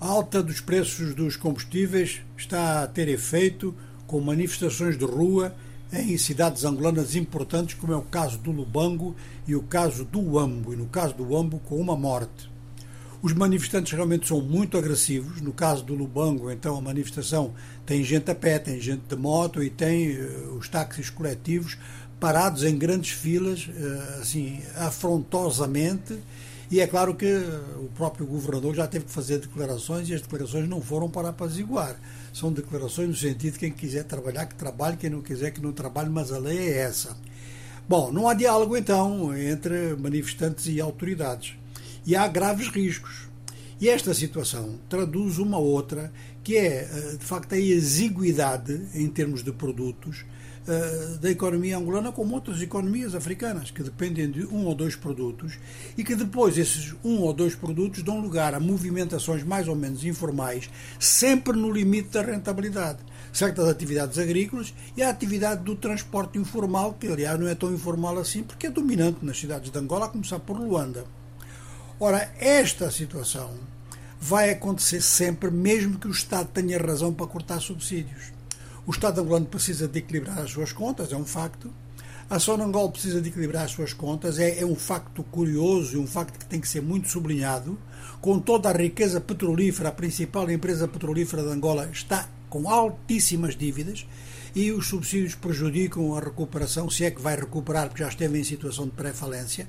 A alta dos preços dos combustíveis está a ter efeito com manifestações de rua em cidades angolanas importantes, como é o caso do Lubango e o caso do Uambo, e no caso do Uambo, com uma morte. Os manifestantes realmente são muito agressivos. No caso do Lubango, então, a manifestação tem gente a pé, tem gente de moto e tem uh, os táxis coletivos parados em grandes filas, uh, assim, afrontosamente e é claro que o próprio governador já teve que fazer declarações e as declarações não foram para apaziguar. São declarações no sentido de quem quiser trabalhar, que trabalhe, quem não quiser, que não trabalhe, mas a lei é essa. Bom, não há diálogo então entre manifestantes e autoridades. E há graves riscos. E esta situação traduz uma outra, que é, eh, de facto, a exiguidade em termos de produtos eh, da economia angolana como outras economias africanas, que dependem de um ou dois produtos e que depois esses um ou dois produtos dão lugar a movimentações mais ou menos informais, sempre no limite da rentabilidade. Certas atividades agrícolas e a atividade do transporte informal, que aliás não é tão informal assim, porque é dominante nas cidades de Angola, a começar por Luanda. Ora, esta situação vai acontecer sempre, mesmo que o Estado tenha razão para cortar subsídios. O Estado angolano precisa de equilibrar as suas contas, é um facto. A Sonangol precisa de equilibrar as suas contas, é, é um facto curioso e um facto que tem que ser muito sublinhado. Com toda a riqueza petrolífera, a principal empresa petrolífera de Angola está com altíssimas dívidas e os subsídios prejudicam a recuperação, se é que vai recuperar, porque já esteve em situação de pré-falência.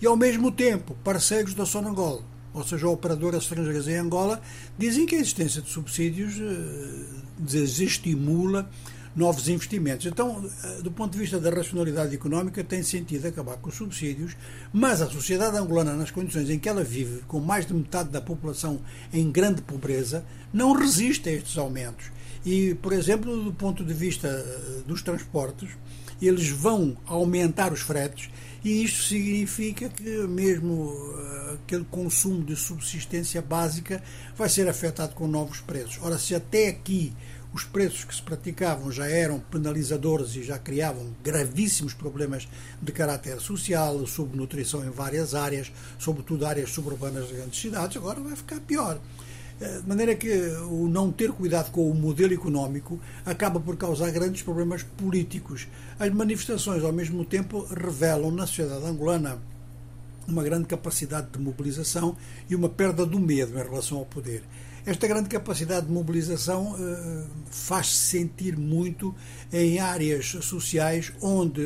E ao mesmo tempo, parceiros da Sonangol, ou seja, operadoras estrangeiras em Angola, dizem que a existência de subsídios eh, desestimula novos investimentos. Então, eh, do ponto de vista da racionalidade económica, tem sentido acabar com os subsídios, mas a sociedade angolana, nas condições em que ela vive, com mais de metade da população em grande pobreza, não resiste a estes aumentos. E, por exemplo, do ponto de vista eh, dos transportes, eles vão aumentar os fretes e isto significa que mesmo eh, aquele consumo de subsistência básica vai ser afetado com novos preços. Ora, se até aqui os preços que se praticavam já eram penalizadores e já criavam gravíssimos problemas de caráter social, subnutrição em várias áreas, sobretudo áreas suburbanas de grandes cidades, agora vai ficar pior. Eh, de maneira que o não ter cuidado com o modelo económico acaba por causar grandes problemas políticos. As manifestações, ao mesmo tempo, revelam na sociedade angolana uma grande capacidade de mobilização e uma perda do medo em relação ao poder. Esta grande capacidade de mobilização uh, faz-se sentir muito em áreas sociais onde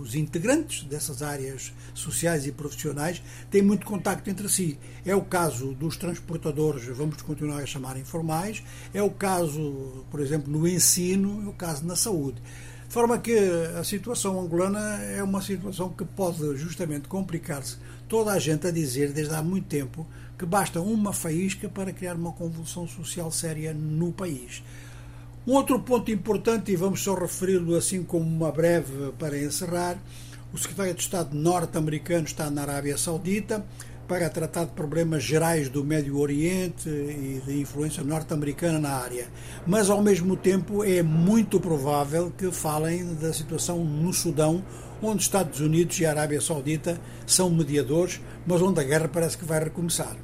os integrantes dessas áreas sociais e profissionais têm muito contacto entre si. É o caso dos transportadores, vamos continuar a chamar informais, é o caso, por exemplo, no ensino, é o caso na saúde. De forma que a situação angolana é uma situação que pode justamente complicar-se. Toda a gente a dizer, desde há muito tempo, que basta uma faísca para criar uma convulsão social séria no país. Um outro ponto importante, e vamos só referi-lo assim como uma breve para encerrar, o secretário de Estado norte-americano está na Arábia Saudita para tratar de problemas gerais do Médio Oriente e de influência norte-americana na área. Mas, ao mesmo tempo, é muito provável que falem da situação no Sudão, onde Estados Unidos e a Arábia Saudita são mediadores, mas onde a guerra parece que vai recomeçar.